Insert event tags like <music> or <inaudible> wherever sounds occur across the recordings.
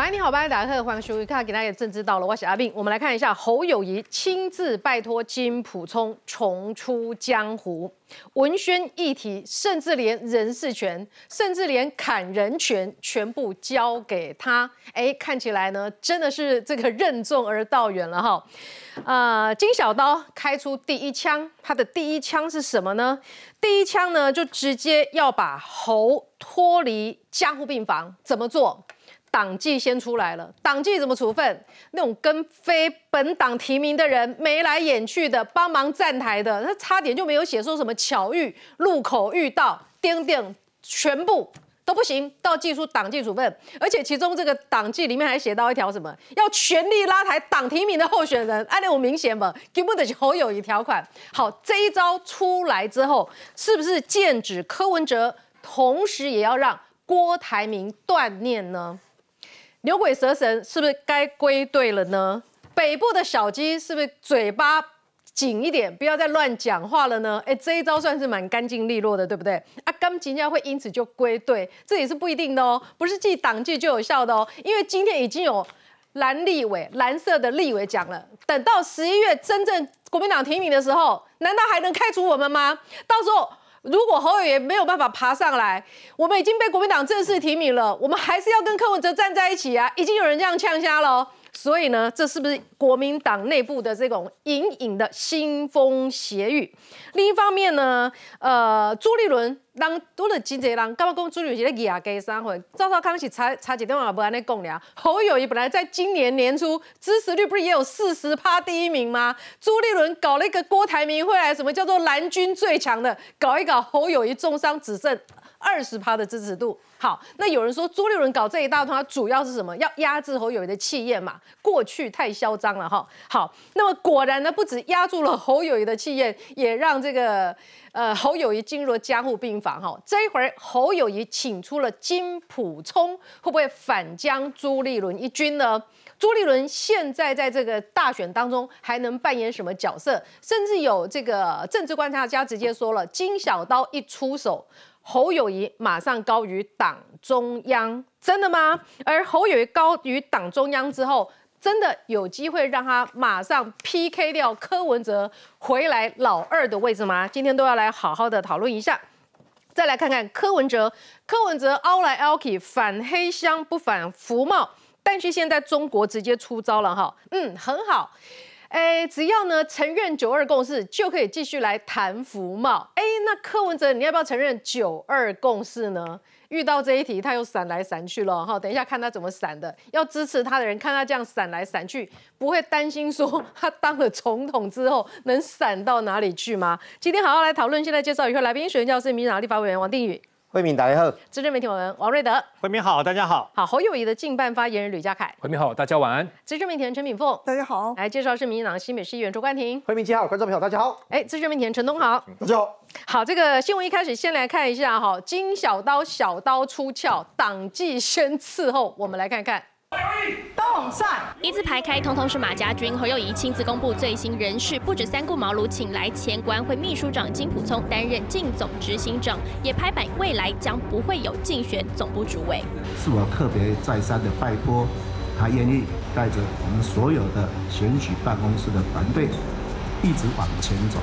晚安，你好，欢迎大家欢迎收看《给大家政治到了》，我是阿斌。我们来看一下侯友谊亲自拜托金普聪重出江湖，文宣议题，甚至连人事权，甚至连砍人权，全部交给他。哎，看起来呢，真的是这个任重而道远了哈。呃，金小刀开出第一枪，他的第一枪是什么呢？第一枪呢，就直接要把侯脱离加护病房，怎么做？党纪先出来了，党纪怎么处分？那种跟非本党提名的人眉来眼去的，帮忙站台的，他差点就没有写说什么巧遇、路口遇到、丁丁，全部都不行，都要记出党纪处分。而且其中这个党纪里面还写到一条什么，要全力拉抬党提名的候选人，按那种明显嘛，根本就是侯友谊条款。好，这一招出来之后，是不是剑指柯文哲，同时也要让郭台铭断念呢？牛鬼蛇神是不是该归队了呢？北部的小鸡是不是嘴巴紧一点，不要再乱讲话了呢？哎，这一招算是蛮干净利落的，对不对？啊，刚今天会因此就归队，这也是不一定的哦，不是记党纪就有效的哦。因为今天已经有蓝立委、蓝色的立委讲了，等到十一月真正国民党提名的时候，难道还能开除我们吗？到时候。如果侯友也没有办法爬上来，我们已经被国民党正式提名了，我们还是要跟柯文哲站在一起啊！已经有人这样呛瞎了。所以呢，这是不是国民党内部的这种隐隐的腥风血雨？另一方面呢，呃，朱立伦当多了金贼人，干嘛讲朱立伦是在给三回？赵少康是差差几电话不安尼讲了。侯友谊本来在今年年初支持率不是也有四十趴第一名吗？朱立伦搞了一个郭台铭会来，什么叫做蓝军最强的？搞一搞侯友谊重伤只剩。二十趴的支持度，好，那有人说朱立伦搞这一大套，主要是什么？要压制侯友谊的气焰嘛？过去太嚣张了哈。好，那么果然呢，不止压住了侯友谊的气焰，也让这个呃侯友谊进入了加护病房哈。这一会儿侯友谊请出了金普聪，会不会反将朱立伦一军呢？朱立伦现在在这个大选当中还能扮演什么角色？甚至有这个政治观察家直接说了，金小刀一出手。侯友谊马上高于党中央，真的吗？而侯友谊高于党中央之后，真的有机会让他马上 PK 掉柯文哲，回来老二的位置吗？今天都要来好好的讨论一下。再来看看柯文哲，柯文哲凹来凹去，反黑箱不反福茂，但是现在中国直接出招了哈，嗯，很好。哎，只要呢承认九二共识，就可以继续来谈福茂。哎，那柯文哲，你要不要承认九二共识呢？遇到这一题，他又闪来闪去了哈。等一下看他怎么闪的。要支持他的人，看他这样闪来闪去，不会担心说他当了总统之后能闪到哪里去吗？今天好好来讨论。现在介绍一位来宾，选教授民党立法委员王定宇。慧敏，大家好。资深媒体网文王瑞德。慧敏好，大家好。好，侯友谊的近办发言人吕家凯。慧敏好，大家晚安。资深媒体人陈敏凤。大家好。来介绍是民进党新北市议员周冠廷。慧敏七号，观众朋友大家好。哎，资深媒体人陈东好。大家好。好，这个新闻一开始先来看一下哈，金小刀小刀出鞘，党纪先伺候，我们来看看。动算一字排开，通通是马家军。侯友谊亲自公布最新人事，不止三顾茅庐，请来前国安会秘书长金普聪担任竞总执行长，也拍板未来将不会有竞选总部主委。是我特别再三的拜托，他愿意带着我们所有的选举办公室的团队一直往前走。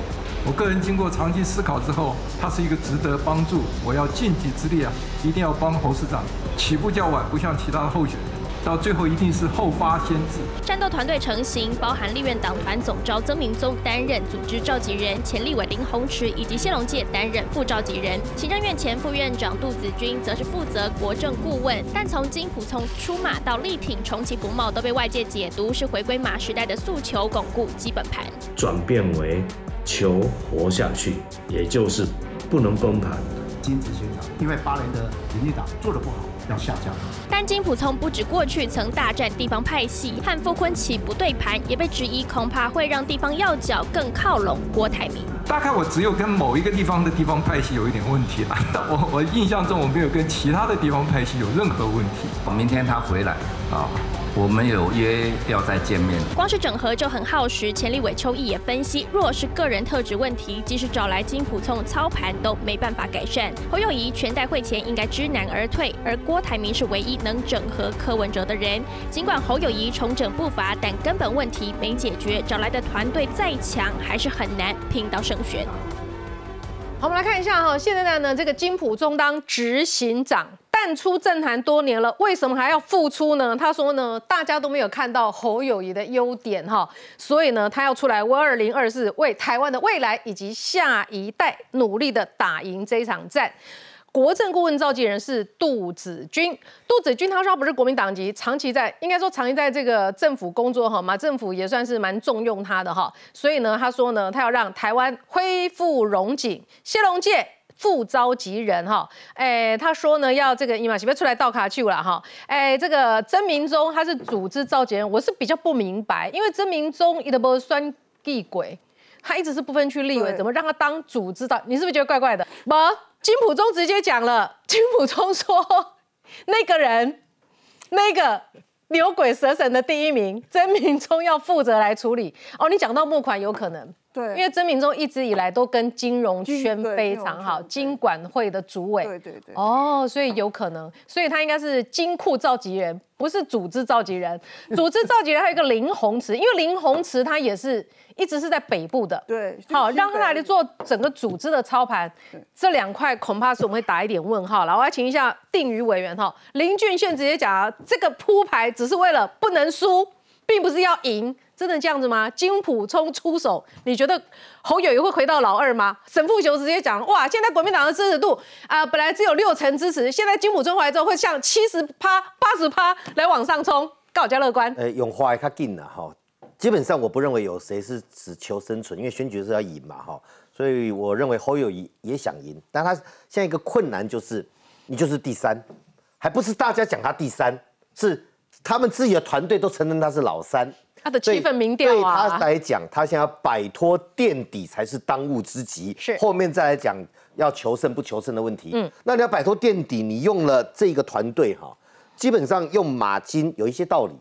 我个人经过长期思考之后，他是一个值得帮助，我要尽己之力啊，一定要帮侯市长起步较晚，不像其他的候选人。到最后一定是后发先至。战斗团队成型，包含立院党团总召曾明宗担任组织召集人，前立委林鸿池以及谢龙介担任副召集人，行政院前副院长杜子君则是负责国政顾问。但从金普从出马到力挺重启不茂，都被外界解读是回归马时代的诉求，巩固基本盘。转变为求活下去，也就是不能崩盘。金执行长，因为八年的民进党做的不好。要下降。但金普聪不止过去曾大战地方派系，和傅昆起不对盘，也被质疑恐怕会让地方要角更靠拢郭台铭。大概我只有跟某一个地方的地方派系有一点问题了。<laughs> 我我印象中我没有跟其他的地方派系有任何问题。我明天他回来啊，我们有约要再见面。光是整合就很耗时，钱立伟、邱毅也分析，若是个人特质问题，即使找来金普聪操盘都没办法改善。侯友谊全代会前应该知难而退，而郭台铭是唯一能整合柯文哲的人。尽管侯友谊重整步伐，但根本问题没解决，找来的团队再强，还是很难拼到胜选。好，我们来看一下哈，现在呢，这个金普中当执行长淡出政坛多年了，为什么还要复出呢？他说呢，大家都没有看到侯友谊的优点哈，所以呢，他要出来为二零二四为台湾的未来以及下一代努力的打赢这一场战。国政顾问召集人是杜子君，杜子君他说他不是国民党籍，长期在应该说长期在这个政府工作哈，马政府也算是蛮重用他的哈，所以呢，他说呢，他要让台湾恢复荣景，谢龙介副召集人哈，哎，他说呢要这个伊玛喜贝出来倒卡去了哈，哎，这个曾明忠他是组织召集人，我是比较不明白，因为曾明忠一直不算地鬼，他一直是不分区立委，怎么让他当组织的？你是不是觉得怪怪的？不。金普忠直接讲了，金普忠说，那个人，那个牛鬼蛇神的第一名，曾明忠要负责来处理。哦，你讲到募款有可能，对，因为曾明忠一直以来都跟金融圈非常好，金管会的主委，对对对，哦，所以有可能，所以他应该是金库召集人，不是组织召集人。组织召集人还有一个林宏池，因为林宏池他也是。一直是在北部的，对，好让他来做整个组织的操盘，这两块恐怕是我们会打一点问号了。我要请一下定宇委员哈，林俊宪直接讲，这个铺牌只是为了不能输，并不是要赢，真的这样子吗？金普聪出手，你觉得侯友谊会回到老二吗？沈富雄直接讲，哇，现在国民党的支持度啊，本来只有六成支持，现在金普聪回来之后会向七十趴、八十趴来往上冲，告加乐观。呃，永华较紧了哈。基本上我不认为有谁是只求生存，因为选举是要赢嘛，哈，所以我认为侯友谊也想赢，但他现在一个困难就是，你就是第三，还不是大家讲他第三，是他们自己的团队都承认他是老三，他的气氛民调啊，对他来讲，他想要摆脱垫底才是当务之急，是。后面再来讲要求胜不求胜的问题，嗯，那你要摆脱垫底，你用了这个团队哈，基本上用马金有一些道理。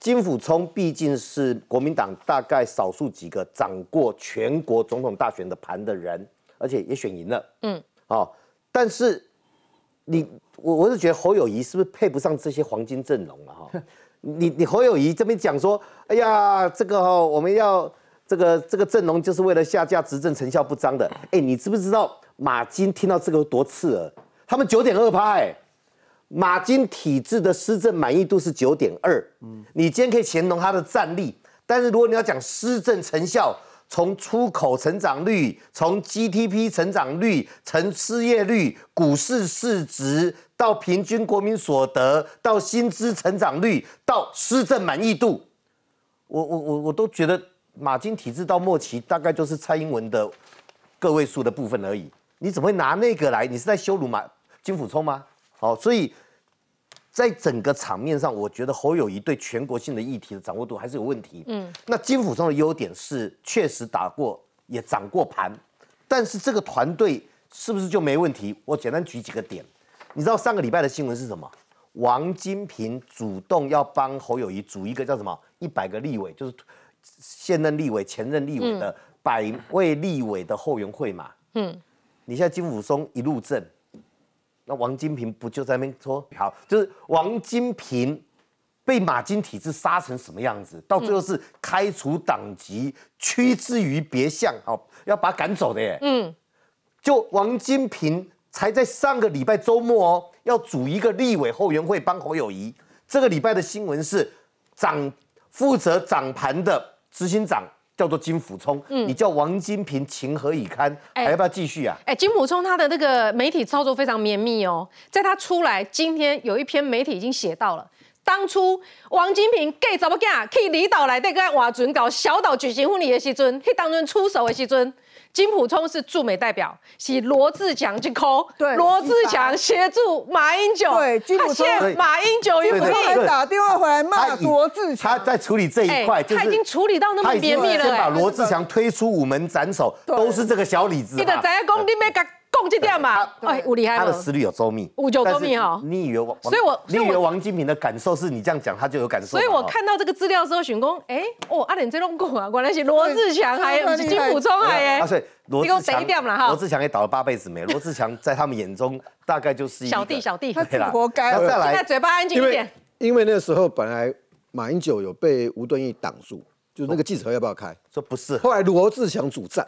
金辅聪毕竟是国民党大概少数几个掌过全国总统大选的盘的人，而且也选赢了。嗯，哦，但是你我我是觉得侯友谊是不是配不上这些黄金阵容了哈？<laughs> 你你侯友谊这边讲说，哎呀，这个我们要这个这个阵容就是为了下架执政成效不彰的。哎，你知不知道马金听到这个多刺耳？他们九点二趴哎。马金体制的施政满意度是九点二，嗯，你今天可以形容他的战力，但是如果你要讲施政成效，从出口成长率，从 GDP 成长率，从失业率、股市市值，到平均国民所得，到薪资成长率，到施政满意度，我我我我都觉得马金体制到末期大概就是蔡英文的个位数的部分而已，你怎么会拿那个来？你是在羞辱马金辅聪吗？好，所以在整个场面上，我觉得侯友谊对全国性的议题的掌握度还是有问题。嗯，那金辅中的优点是确实打过也掌过盘，但是这个团队是不是就没问题？我简单举几个点。你知道上个礼拜的新闻是什么？王金平主动要帮侯友谊组一个叫什么一百个立委，就是现任立委、前任立委的百位立委的后援会嘛。嗯，你现在金辅松一路正。那王金平不就在那边说好，就是王金平被马金体制杀成什么样子，到最后是开除党籍，驱之于别巷，好要把他赶走的耶。嗯，就王金平才在上个礼拜周末哦，要组一个立委后援会帮侯友谊。这个礼拜的新闻是掌负责掌盘的执行长。叫做金辅聪，嗯，你叫王金平情何以堪？还要不要继续啊？哎，金辅聪他的那个媒体操作非常绵密哦，在他出来，今天有一篇媒体已经写到了，当初王金平怎么干，可以离岛来对个瓦准搞小岛举行婚礼的时阵，去当中出手的时阵。金普聪是驻美代表，是罗志强去抠。对，罗志强协助马英九。对，金普聪马英九金普聪还打电话回来骂罗志强。他在处理这一块，他已经处理到那么绵密了。先把罗志强推出午门斩首，都是这个小李子。你的在讲你要甲共这点嘛，哎，我厉害了。他的思虑有周密，五九周密哈。你以为王？所以我你以为王金平的感受是你这样讲，他就有感受？所以我看到这个资料的时候，选工，哎，哦，阿连这种讲啊，<laughs> 原来是罗志强还有金普聪还耶。啊，所以罗志强，罗志强也倒了八辈子霉。罗志强在他们眼中大概就是一小弟，小弟，他活该。再来，现在嘴巴安静一点。因为那个时候本来马英九有被吴敦义挡住，就是那个记者会要不要开？说不是。后来罗志祥主战。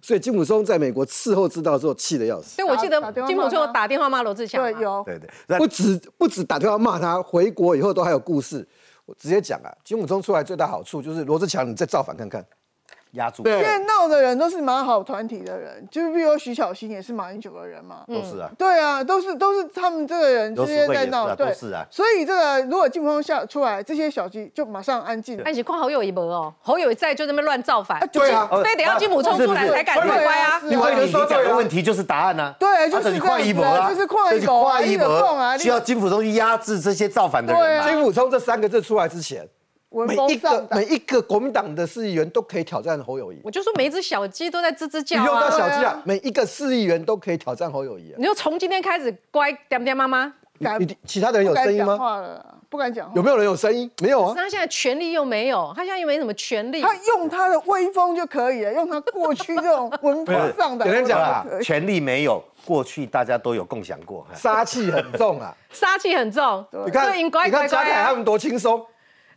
所以金普松在美国事后知道之后气得要死。所以我记得金普松打电话骂罗志强。对，有。对对。不止不止打电话骂他，回国以后都还有故事。我直接讲啊，金普松出来最大好处就是罗志强，你再造反看看。压住，现在闹的人都是马好团体的人，就是比如徐巧芯也是马英九的人嘛，都是啊，对啊，都是都是他们这个人之间在闹，对，是啊，所以这个如果金峰下出来，这些小鸡就马上安静。安静，况好友一波哦，好友在就那边乱造反，对啊，非得要金普冲出来才敢乖啊。你会你讲的问题就是答案呢，对，就是跨一博啊，就是跨一博，跨一波，需要金普冲去压制这些造反的人。金普冲这三个字出来之前。每一个每一个国民党的市议员都可以挑战侯友谊。我就说每一只小鸡都在吱吱叫啊！不用到小鸡啊，每一个市议员都可以挑战侯友谊。你就从今天开始乖点点妈妈。你其他的人有声音吗？不敢讲。有没有人有声音？没有啊。他现在权力又没有，他现在又没什么权力。他用他的威风就可以了，用他过去这种文风 <laughs> 上的。有人讲啊，权力没有，过去大家都有共享过。杀气很重啊！杀气很重。你看，你看嘉凯他们多轻松。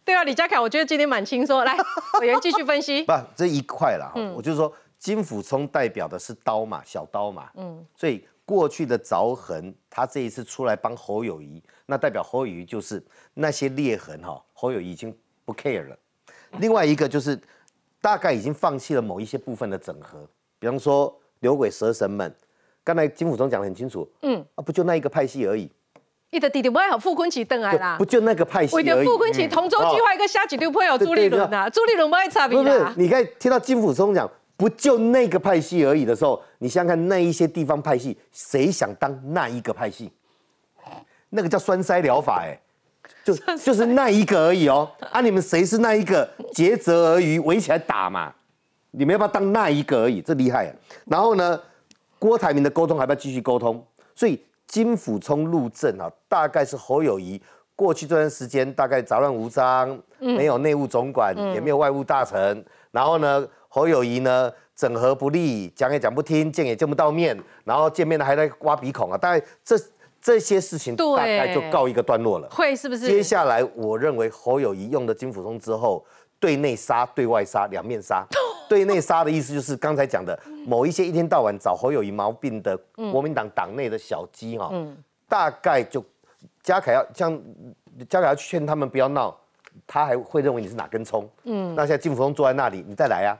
对啊，李佳凯，我觉得今天蛮轻松。来，<laughs> 委员继续分析。不，这一块了哈，我就说金辅冲代表的是刀嘛，小刀嘛。嗯。所以过去的凿痕，他这一次出来帮侯友谊，那代表侯友谊就是那些裂痕哈，侯友谊已经不 care 了。<laughs> 另外一个就是大概已经放弃了某一些部分的整合，比方说牛鬼蛇神们，刚才金辅冲讲的很清楚。嗯。啊，不就那一个派系而已。你的弟弟不还好傅昆奇登来啦？不就那个派系而已。为傅昆奇同舟计划一个下几丢朋友朱立伦呐，朱立伦不会差别啦。你看听到金辅松讲不就那个派系而已的时候，你想想看那一些地方派系，谁想当那一个派系？那个叫栓塞疗法，哎，就就是那一个而已哦。啊，你们谁是那一个？竭泽而渔，围起来打嘛。你们要不要当那一个而已？这厉害。然后呢，郭台铭的沟通还不要继续沟通？所以。金辅冲入政啊，大概是侯友谊过去这段时间大概杂乱无章，没有内务总管，也没有外务大臣。然后呢，侯友谊呢整合不利，讲也讲不听，见也见不到面，然后见面呢还在挖鼻孔啊。大概这这些事情大概就告一个段落了。会是不是？接下来我认为侯友谊用了金辅聪之后，对内杀，对外杀，两面杀。<laughs> 对内杀的意思就是刚才讲的某一些一天到晚找侯友谊毛病的国民党党内的小鸡哈，大概就嘉凯要像嘉凯要劝他们不要闹，他还会认为你是哪根葱。嗯，那现在金福松坐在那里，你再来啊，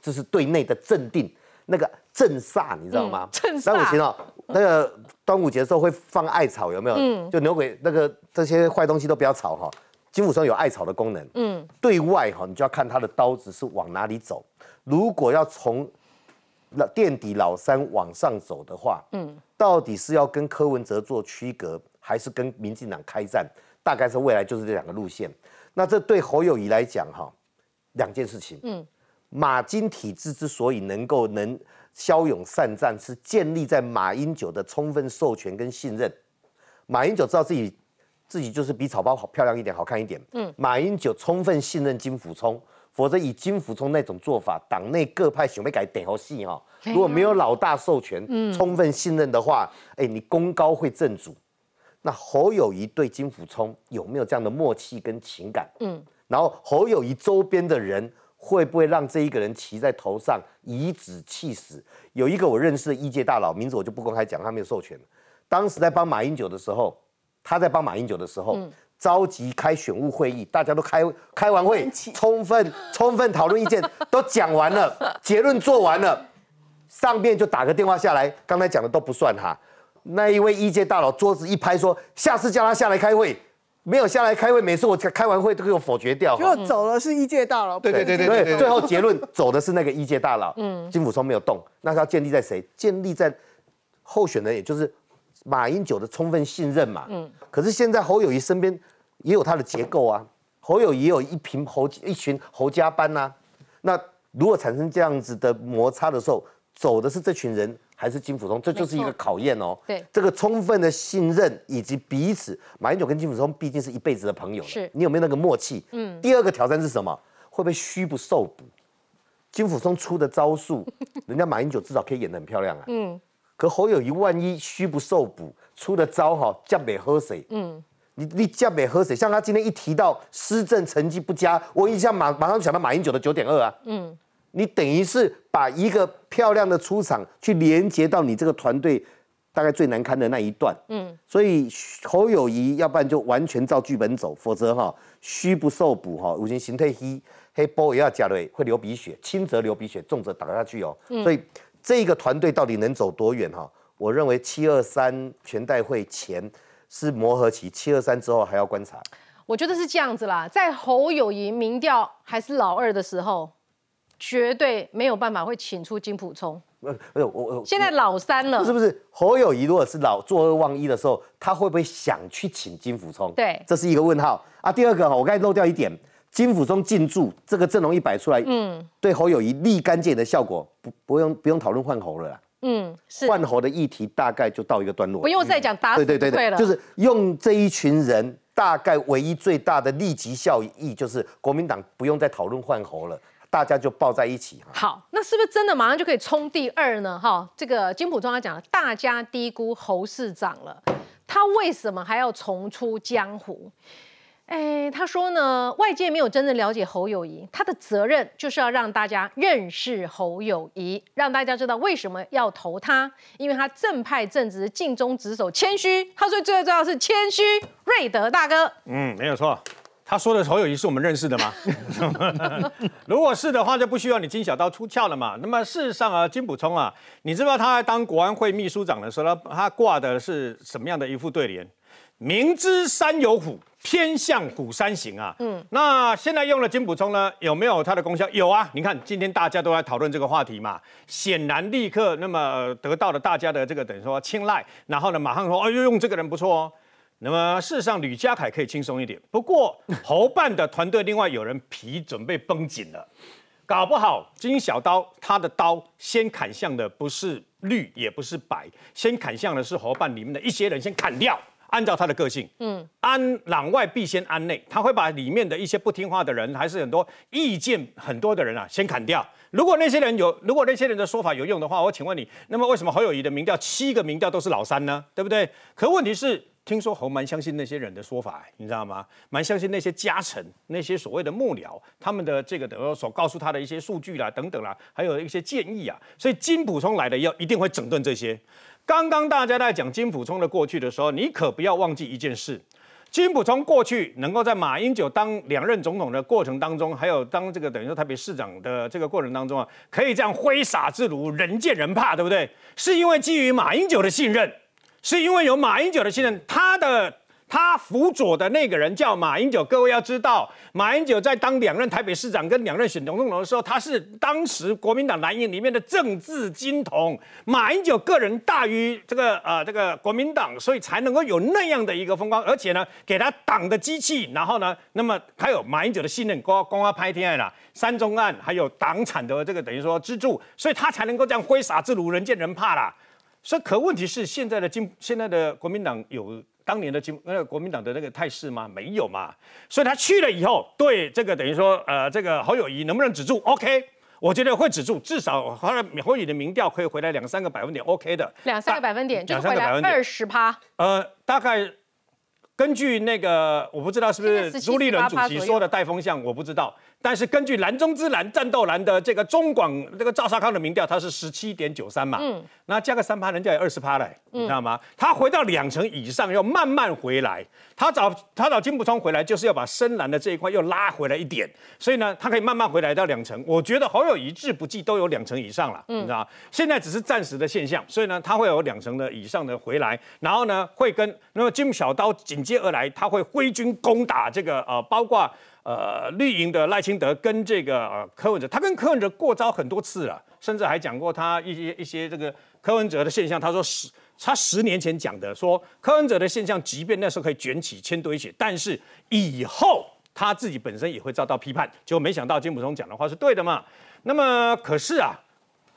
这是对内的镇定，那个镇煞你知道吗？镇煞。端午节哦，那个端午节的时候会放艾草有没有？嗯，就牛鬼那个这些坏东西都不要吵哈。金福松有艾草的功能。嗯，对外哈，你就要看他的刀子是往哪里走。如果要从老垫底老三往上走的话，嗯，到底是要跟柯文哲做区隔，还是跟民进党开战？大概是未来就是这两个路线。那这对侯友谊来讲，哈，两件事情。嗯，马金体制之所以能够能骁勇善战，是建立在马英九的充分授权跟信任。马英九知道自己自己就是比草包好漂亮一点，好看一点。嗯，马英九充分信任金辅聪。否则以金福聪那种做法，党内各派想要改点好戏哈。如果没有老大授权，充分信任的话，哎，你功高会震主。那侯友谊对金福聪有没有这样的默契跟情感？嗯，然后侯友谊周边的人会不会让这一个人骑在头上以指气使？有一个我认识的一界大佬，名字我就不公开讲，他没有授权。当时在帮马英九的时候，他在帮马英九的时候。召集开选务会议，大家都开开完会，<laughs> 充分充分讨论意见，都讲完了，<laughs> 结论做完了，上面就打个电话下来，刚才讲的都不算哈。那一位一届大佬桌子一拍说，下次叫他下来开会，没有下来开会，每次我开完会都给我否决掉。就走了是一届大佬，对对对对对，<laughs> 最后结论走的是那个一届大佬，嗯，金辅聪没有动，那是要建立在谁？建立在候选人，也就是。马英九的充分信任嘛，嗯，可是现在侯友谊身边也有它的结构啊，侯友也有一群侯一群侯家班呐，那如果产生这样子的摩擦的时候，走的是这群人，还还是金辅聪，这就是一个考验哦。对这个充分的信任以及彼此，马英九跟金辅聪毕竟是一辈子的朋友，是你有没有那个默契？嗯。第二个挑战是什么？会不会虚不受补？金辅聪出的招数，<laughs> 人家马英九至少可以演得很漂亮啊。嗯。可侯友谊万一虚不受补，出的招哈，叫美喝水。嗯。你你叫美喝水，像他今天一提到施政成绩不佳，我一下马马上想到马英九的九点二啊。嗯。你等于是把一个漂亮的出场去连接到你这个团队大概最难堪的那一段。嗯。所以侯友谊要不然就完全照剧本走，否则哈虚不受补哈，五行形态虚，黑波也要加对，会流鼻血，轻则流鼻血，重则打下去哦。所以这个团队到底能走多远哈？我认为七二三全代会前是磨合期，七二三之后还要观察。我觉得是这样子啦，在侯友谊民调还是老二的时候，绝对没有办法会请出金普聪。呃，不是我我现在老三了，是不是侯友谊如果是老作二忘一的时候，他会不会想去请金辅聪？对这是一个问号啊。第二个哈，我刚才漏掉一点，金辅聪进驻这个阵容一摆出来，嗯，对侯友谊立竿见影的效果，不不用不用讨论换侯了啦。嗯，是换侯的议题大概就到一个段落，不用再讲打死对对对了，就是用这一群人，大概唯一最大的立即效益就是国民党不用再讨论换候了，大家就抱在一起。好，那是不是真的马上就可以冲第二呢？哈，这个金普中他讲了，大家低估侯市长了，他为什么还要重出江湖？哎，他说呢，外界没有真正了解侯友谊，他的责任就是要让大家认识侯友谊，让大家知道为什么要投他，因为他正派正直、尽忠职守、谦虚。他说最重要的是谦虚，瑞德大哥。嗯，没有错。他说的侯友谊是我们认识的吗？<laughs> 如果是的话，就不需要你金小刀出鞘了嘛。那么事实上啊，金补充啊，你知不知道他在当国安会秘书长的时候，他他挂的是什么样的一副对联？明知山有虎，偏向虎山行啊。嗯，那现在用了金补充呢，有没有它的功效？有啊。你看今天大家都在讨论这个话题嘛，显然立刻那么呃得到了大家的这个等于说青睐，然后呢马上说，哎呦用这个人不错哦。那么事实上，吕家凯可以轻松一点。不过侯办的团队另外有人皮准备绷紧了，搞不好金小刀他的刀先砍向的不是绿，也不是白，先砍向的是侯办里面的一些人，先砍掉。按照他的个性，嗯，安攘外必先安内，他会把里面的一些不听话的人，还是很多意见很多的人啊，先砍掉。如果那些人有，如果那些人的说法有用的话，我请问你，那么为什么侯友谊的民调七个民调都是老三呢？对不对？可问题是，听说侯蛮相信那些人的说法，你知道吗？蛮相信那些家臣、那些所谓的幕僚，他们的这个等于所告诉他的一些数据啦、等等啦，还有一些建议啊。所以金补充来的要一定会整顿这些。刚刚大家在讲金溥聪的过去的时候，你可不要忘记一件事：金溥聪过去能够在马英九当两任总统的过程当中，还有当这个等于说台北市长的这个过程当中啊，可以这样挥洒自如，人见人怕，对不对？是因为基于马英九的信任，是因为有马英九的信任，他的。他辅佐的那个人叫马英九，各位要知道，马英九在当两任台北市长跟两任选总统的时候，他是当时国民党蓝营里面的政治金童。马英九个人大于这个呃这个国民党，所以才能够有那样的一个风光，而且呢，给他党的机器，然后呢，那么还有马英九的信任，光光他拍天爱啦，三中案还有党产的这个等于说资助，所以他才能够这样挥洒自如，人见人怕啦。所以可问题是，现在的金现在的国民党有。当年的金那个国民党的那个态势吗？没有嘛，所以他去了以后，对这个等于说，呃，这个侯友谊能不能止住？OK，我觉得会止住，至少他的侯友谊的民调可以回来两三个百分点，OK 的。两三个百分点，就是回来二十趴。呃，大概根据那个，我不知道是不是朱立伦主席说的带风向，我不知道。但是根据蓝中之蓝战斗蓝的这个中广这个赵少康的民调，他是十七点九三嘛，嗯，那加个三趴，人家也二十趴嘞，你知道吗？他回到两成以上，要慢慢回来。他找他找金普聪回来，就是要把深蓝的这一块又拉回来一点，所以呢，他可以慢慢回来到两成。我觉得好友一致不计都有两成以上了，你知道现在只是暂时的现象，所以呢，他会有两成的以上的回来，然后呢，会跟那么金小刀紧接而来，他会挥军攻打这个呃，包括。呃，绿营的赖清德跟这个呃柯文哲，他跟柯文哲过招很多次了，甚至还讲过他一些一些这个柯文哲的现象。他说十他十年前讲的，说柯文哲的现象，即便那时候可以卷起千堆雪，但是以后他自己本身也会遭到批判。就没想到金普松讲的话是对的嘛。那么可是啊，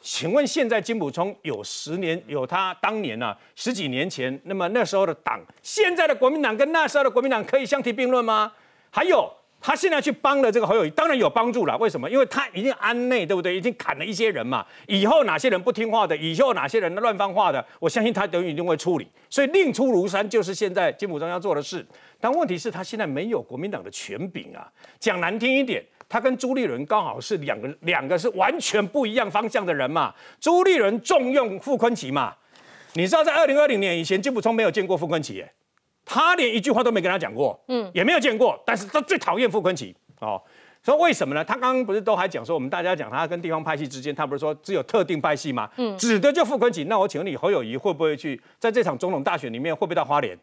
请问现在金普聪有十年有他当年啊十几年前，那么那时候的党，现在的国民党跟那时候的国民党可以相提并论吗？还有他现在去帮了这个侯友谊，当然有帮助了。为什么？因为他已经安内，对不对？已经砍了一些人嘛。以后哪些人不听话的，以后哪些人乱放话的，我相信他等于一定会处理。所以令出庐山就是现在金普忠要做的事。但问题是，他现在没有国民党的权柄啊。讲难听一点。他跟朱立伦刚好是两个两个是完全不一样方向的人嘛。朱立伦重用傅昆萁嘛，你知道在二零二零年以前，金普聪没有见过傅昆萁，耶，他连一句话都没跟他讲过，嗯，也没有见过。但是他最讨厌傅昆萁哦，说为什么呢？他刚刚不是都还讲说，我们大家讲他跟地方派系之间，他不是说只有特定派系吗？嗯，指的就傅昆萁。那我请问你，侯友谊会不会去在这场总统大选里面会不会到花莲？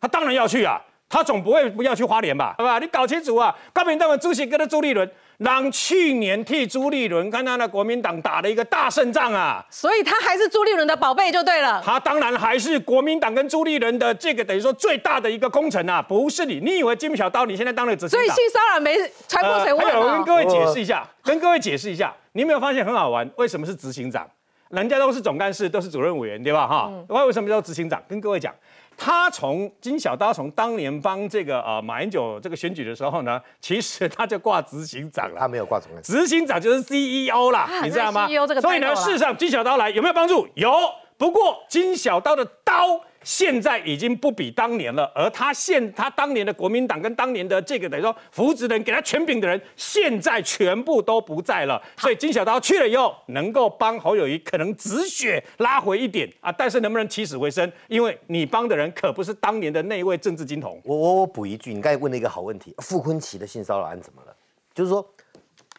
他当然要去啊。他总不会不要去花莲吧？好吧，你搞清楚啊！高民党的主席跟他朱立伦，让去年替朱立伦跟他的国民党打了一个大胜仗啊！所以他还是朱立伦的宝贝就对了。他当然还是国民党跟朱立伦的这个等于说最大的一个功臣啊！不是你，你以为金小刀你现在当了执行长？所以性骚扰没传过水还有，我跟各位解释一下，跟各位解释一下，你有没有发现很好玩？为什么是执行长？人家都是总干事，都是主任委员，对吧？哈，为什么叫执行长？跟各位讲。他从金小刀从当年帮这个呃马英九这个选举的时候呢，其实他就挂执行长了。他没有挂总干事，执行长就是 CEO 啦，你知道吗？所以呢，事实上金小刀来有没有帮助？有。不过金小刀的刀。现在已经不比当年了，而他现他当年的国民党跟当年的这个等于说扶植人给他权柄的人，现在全部都不在了。所以金小刀去了以后，能够帮侯友谊可能止血拉回一点啊，但是能不能起死回生？因为你帮的人可不是当年的那一位政治金童。我我我补一句，你刚才问了一个好问题，傅昆奇的性骚扰案怎么了？就是说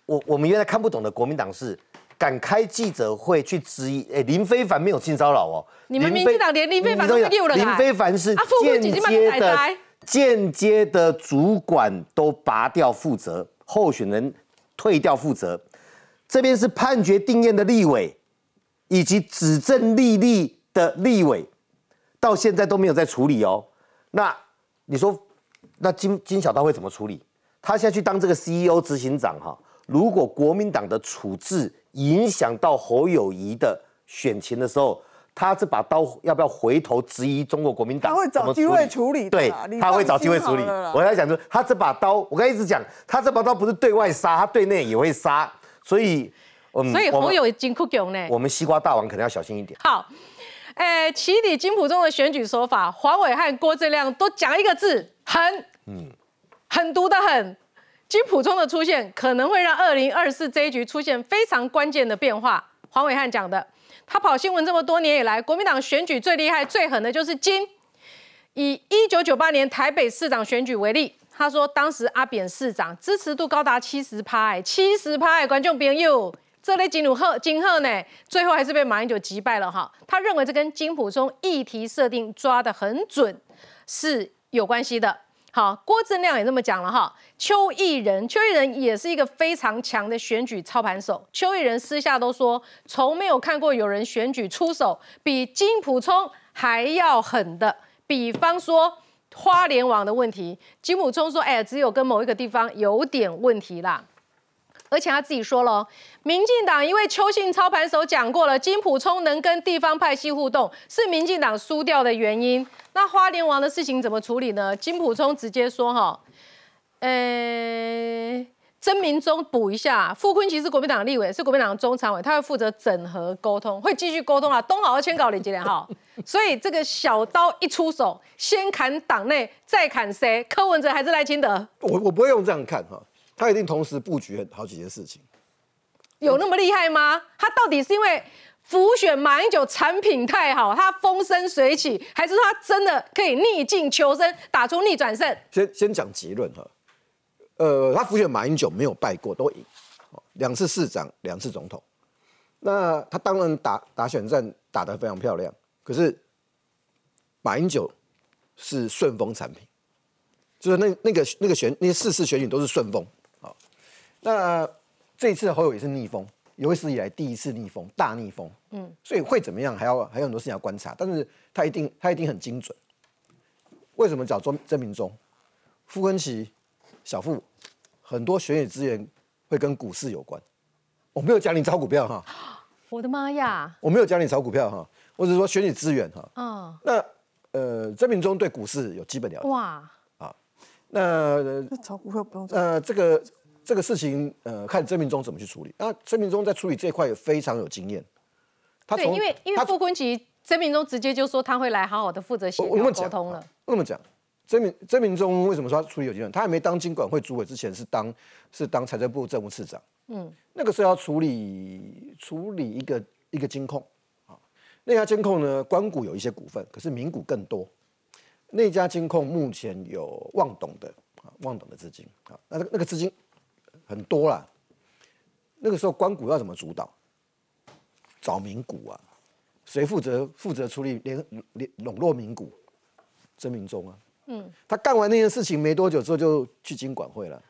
我我们原来看不懂的国民党是。敢开记者会去质疑？哎，林非凡没有性骚扰哦。你们民进党连林非凡都丢了。林非凡是间接的、间接的主管都拔掉负责，候选人退掉负责。这边是判决定验的立委，以及指证立立的立委，到现在都没有在处理哦。那你说，那金金小刀会怎么处理？他现在去当这个 CEO 执行长哈？如果国民党的处置，影响到侯友谊的选情的时候，他这把刀要不要回头质疑中国国民党？他会找机会处理，对，他会找机会处理。我在讲说，他这把刀，我刚一直讲，他这把刀不是对外杀，他对内也会杀，所以，所以侯友金酷囧呢，我们西瓜大王可能要小心一点。好，诶，起底金普中的选举手法，黄伟和郭正亮都讲一个字，狠，嗯，狠毒的狠。金普聪的出现可能会让二零二四这一局出现非常关键的变化。黄伟汉讲的，他跑新闻这么多年以来，国民党选举最厉害、最狠的就是金。以一九九八年台北市长选举为例，他说当时阿扁市长支持度高达七十趴，七十趴，观众朋友，这类金鲁赫金赫呢，最后还是被马英九击败了哈。他认为这跟金普聪议题设定抓得很准是有关系的。好，郭正亮也这么讲了哈。邱毅人，邱毅人也是一个非常强的选举操盘手。邱毅人私下都说，从没有看过有人选举出手比金普聪还要狠的。比方说花莲网的问题，金普聪说，哎，只有跟某一个地方有点问题啦。而且他自己说了，民进党一位邱姓操盘手讲过了，金普聪能跟地方派系互动，是民进党输掉的原因。那花莲王的事情怎么处理呢？金普聪直接说哈，呃，曾明忠补一下，傅昆萁是国民党立委，是国民党中常委，他会负责整合沟通，会继续沟通啊。东好要签稿连接连哈，<laughs> 所以这个小刀一出手，先砍党内，再砍谁？柯文哲还是赖清德？我我不会用这样看哈。他一定同时布局好几件事情，有那么厉害吗？他到底是因为浮选马英九产品太好，他风生水起，还是说他真的可以逆境求生，打出逆转胜？先先讲结论哈，呃，他浮选马英九没有败过，都赢，两次市长，两次总统。那他当然打打选战打得非常漂亮，可是马英九是顺风产品，就是那那个那个选那些四次选举都是顺风。那这一次侯友也是逆风，有史以来第一次逆风，大逆风。嗯，所以会怎么样，还要还有很多事情要观察。但是他一定他一定很精准。为什么找周曾明忠、傅根奇、小傅，很多选举资源会跟股市有关。我没有教你炒股票哈，<gasps> 我的妈呀！我没有教你炒股票哈，我只是说选举资源哈。嗯，那呃，曾明忠对股市有基本了解。哇啊，那炒股票不用。呃，这个这个事情呃，看曾明忠怎么去处理。那曾明忠在处理这一块也非常有经验。他对，因为因为傅昆萁曾明忠直接就说他会来好好的负责协调沟通了。那么讲，曾明曾明忠为什么说他处理有经验？他还没当经管会主委之前是当是当财政部政务次长。嗯，那个时候要处理处理一个一个监控啊，那家监控呢，关股有一些股份，可是民股更多。那家监控目前有望董的啊，望董的资金啊，那那个资金很多啦。那个时候关股要怎么主导？找民股啊，谁负责负责处理联联笼络民股？曾明忠啊，嗯，他干完那件事情没多久之后就去经管会了，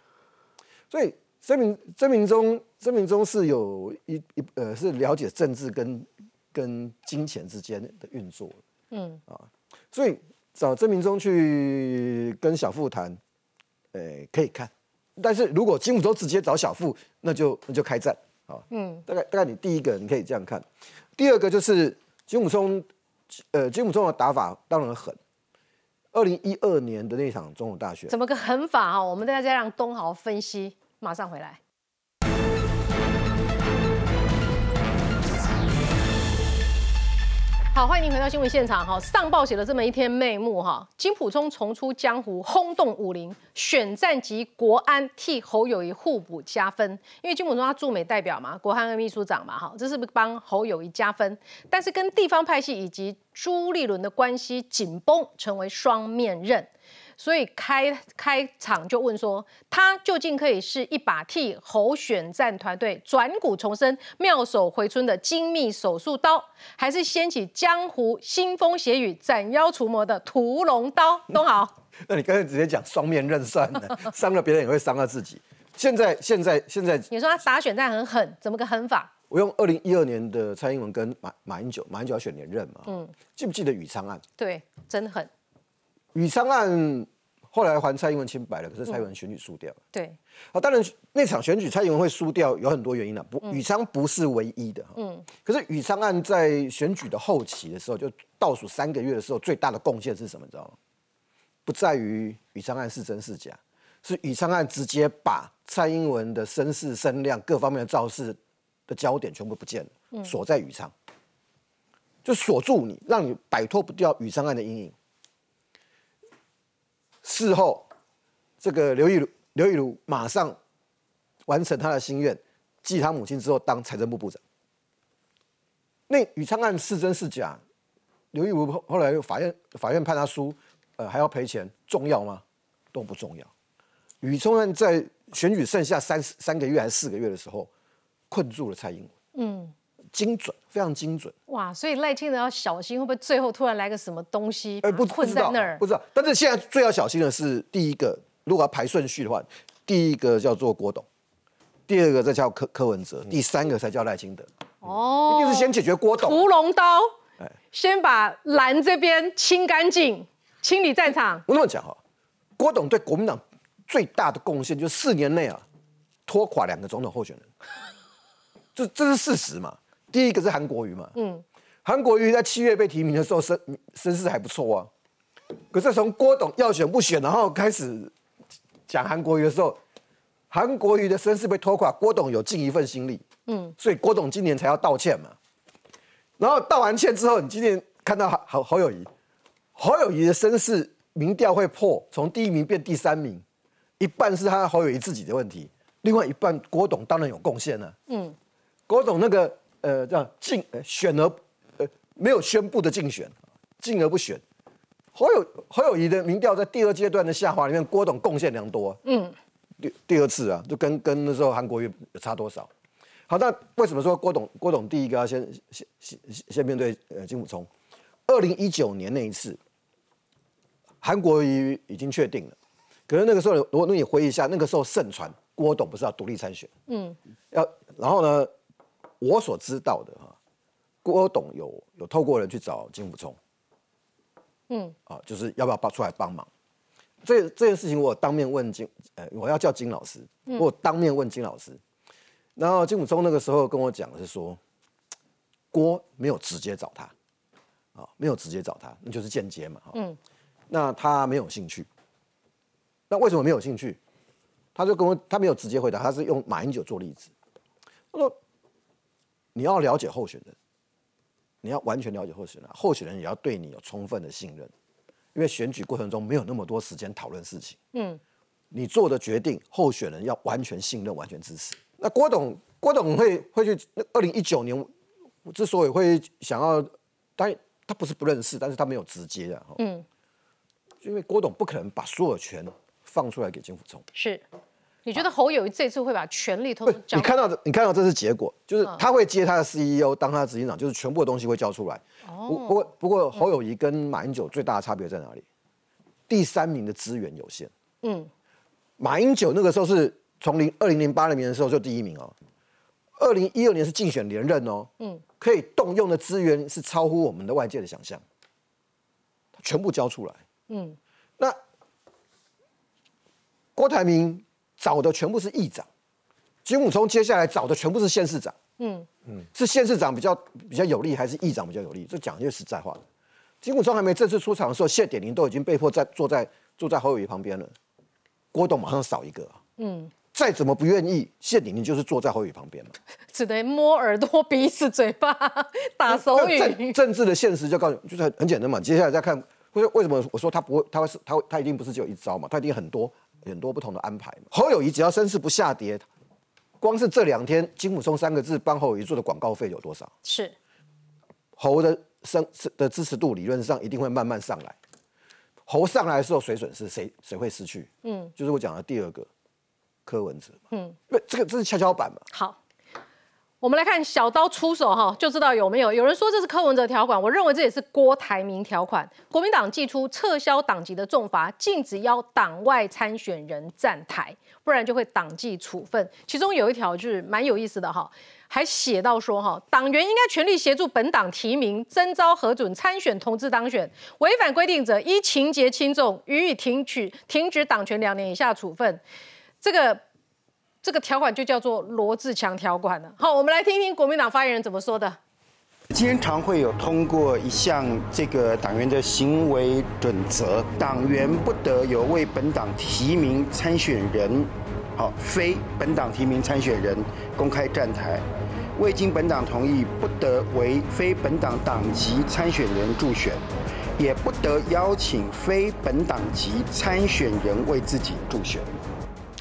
所以曾明曾明忠曾明忠是有一一呃是了解政治跟跟金钱之间的运作，嗯。啊，所以找曾明忠去跟小富谈，呃可以看，但是如果金武洲直接找小富，那就那就开战啊，嗯大概大概你第一个你可以这样看，第二个就是金武松，呃金武松的打法当然狠。二零一二年的那场总统大选，怎么个狠法啊？我们大家让东豪分析，马上回来。好，欢迎您回到新闻现场哈。上报写了这么一篇内幕哈，金普聪重出江湖，轰动武林，选战及国安替侯友谊互补加分。因为金普聪他驻美代表嘛，国安的秘书长嘛，哈，这是不是帮侯友谊加分？但是跟地方派系以及朱立伦的关系紧绷，成为双面刃。所以开开场就问说，他究竟可以是一把替侯选战团队转骨重生、妙手回春的精密手术刀，还是掀起江湖腥风血雨、斩妖除魔的屠龙刀？东豪，<laughs> 那你刚才直接讲双面刃算了，<laughs> 伤了别人也会伤到自己。现在现在现在，你说他打选战很狠，怎么个狠法？我用二零一二年的蔡英文跟马马英九，马英九要选连任嘛，嗯，记不记得宇昌案？对，真狠。宇昌案后来还蔡英文清白了，可是蔡英文选举输掉了。对，啊，当然那场选举蔡英文会输掉有很多原因了，不，宇昌不是唯一的。嗯，可是宇昌案在选举的后期的时候，就倒数三个月的时候，最大的贡献是什么？你知道吗？不在于宇昌案是真是假，是宇昌案直接把蔡英文的声势、声量各方面的造势的焦点全部不见了，锁在宇昌，就锁住你，让你摆脱不掉宇昌案的阴影。事后，这个刘义儒刘义儒马上完成他的心愿，继他母亲之后当财政部部长。那宇昌案是真是假？刘义儒后后来法院法院判他输，呃，还要赔钱，重要吗？都不重要。宇昌案在选举剩下三三个月还是四个月的时候，困住了蔡英文，嗯，精准，非常精准。哇，所以赖清德要小心，会不会最后突然来个什么东西，哎，不困在那儿不？知道。但是现在最要小心的是，第一个，如果要排顺序的话，第一个叫做郭董，第二个再叫柯柯文哲，第三个才叫赖清德。哦一定是先解决郭董。屠龙刀哎，先把蓝这边清干净，清理战场。我那么讲哈，郭董对国民党最大的贡献就是四年内啊，拖垮两个总统候选人，这这是事实嘛。第一个是韩国瑜嘛，嗯，韩国瑜在七月被提名的时候声声势还不错啊，可是从郭董要选不选，然后开始讲韩国瑜的时候，韩国瑜的声势被拖垮，郭董有尽一份心力，嗯，所以郭董今年才要道歉嘛。然后道完歉之后，你今年看到侯侯侯友谊，侯友谊的声势民调会破，从第一名变第三名，一半是他侯友谊自己的问题，另外一半郭董当然有贡献了。嗯，郭董那个呃叫竞呃选而呃没有宣布的竞选，进而不选。侯友侯友谊的民调在第二阶段的下滑里面，郭董贡献良多。嗯，第第二次啊，就跟跟那时候韩国瑜有差多少？好，那为什么说郭董郭董第一个要先先先先面对呃金溥聪？二零一九年那一次，韩国瑜已经确定了，可是那个时候如果你回忆一下，那个时候盛传郭董不是要独立参选，嗯，要然后呢，我所知道的哈，郭董有有透过人去找金溥聪，嗯，啊，就是要不要帮出来帮忙？这这件事情我有当面问金，呃，我要叫金老师，我有当面问金老师，然后金溥聪那个时候跟我讲的是说，郭没有直接找他，啊，没有直接找他，那就是间接嘛，嗯，那他没有兴趣，那为什么没有兴趣？他就跟我，他没有直接回答，他是用马英九做例子，他说你要了解候选人，你要完全了解候选人，候选人也要对你有充分的信任，因为选举过程中没有那么多时间讨论事情，嗯，你做的决定，候选人要完全信任、完全支持。那郭董，郭董会会去，那二零一九年之所以会想要，当然他不是不认识，但是他没有直接的，嗯，因为郭董不可能把所有权放出来给金辅聪。是，你觉得侯友谊这次会把权力通不通，交你看到的，你看到这是结果，就是他会接他的 CEO 当他的执行长，就是全部的东西会交出来。不不过不过侯友谊跟马英九最大的差别在哪里？第三名的资源有限。嗯，马英九那个时候是从零二零零八年的时候就第一名哦，二零一二年是竞选连任哦，嗯，可以动用的资源是超乎我们的外界的想象，全部交出来。嗯，那郭台铭找的全部是议长，金武聪接下来找的全部是县市长。嗯嗯，是县市长比较比较有利，还是议长比较有利？这讲句实在话的，金武聪还没正式出场的时候，谢点玲都已经被迫在坐在坐在侯友谊旁边了，郭董马上少一个啊。嗯，再怎么不愿意，谢点玲就是坐在侯宇旁边嘛。<laughs> 只能摸耳朵、鼻子、嘴巴，<laughs> 打手语。政政治的现实就告诉你，就是很很简单嘛。接下来再看，为为什么我说他不会，他会是他会他一定不是只有一招嘛，他一定很多很多不同的安排嘛。侯友谊只要身势不下跌，光是这两天金武松三个字帮侯友谊做的广告费有多少？是，侯的生的支持度理论上一定会慢慢上来。侯上来的时候，谁损失谁谁会失去？嗯就是我讲的第二个柯文哲嘛。嗯，因为这个这是跷跷板嘛。好。我们来看小刀出手哈，就知道有没有。有人说这是柯文哲条款，我认为这也是郭台铭条款。国民党祭出撤销党籍的重罚，禁止邀党外参选人站台，不然就会党纪处分。其中有一条就是蛮有意思的哈，还写到说哈，党员应该全力协助本党提名、征召、核准参选同志当选，违反规定者依情节轻重予以停取停止党权两年以下处分。这个这个条款就叫做罗志强条款了。好，我们来听听国民党发言人怎么说的。经常会有通过一项这个党员的行为准则，党员不得有为本党提名参选人，好，非本党提名参选人公开站台，未经本党同意，不得为非本党党籍参选人助选，也不得邀请非本党籍参选人为自己助选。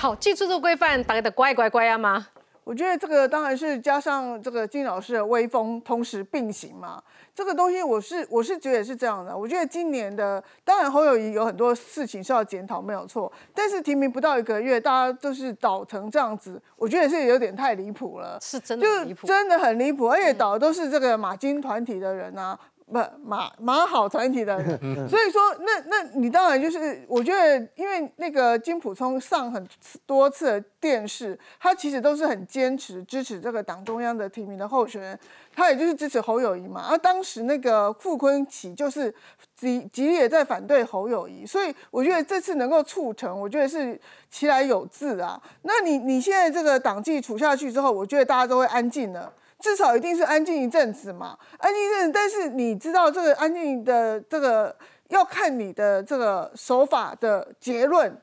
好，记住这个规范，大家的乖乖乖啊吗？我觉得这个当然是加上这个金老师的威风同时并行嘛。这个东西我是我是觉得是这样的。我觉得今年的当然侯友谊有很多事情是要检讨，没有错。但是提名不到一个月，大家都是倒成这样子，我觉得是有点太离谱了。是真的就离谱，真的很离谱，而且倒的都是这个马金团体的人啊。不马马好团体的人，<laughs> 所以说那那你当然就是，我觉得因为那个金普聪上很多次的电视，他其实都是很坚持支持这个党中央的提名的候选人，他也就是支持侯友谊嘛。而当时那个傅昆萁就是极极力也在反对侯友谊，所以我觉得这次能够促成，我觉得是其来有自啊。那你你现在这个党纪处下去之后，我觉得大家都会安静了。至少一定是安静一阵子嘛，安静一阵子。但是你知道这个安静的这个要看你的这个手法的结论。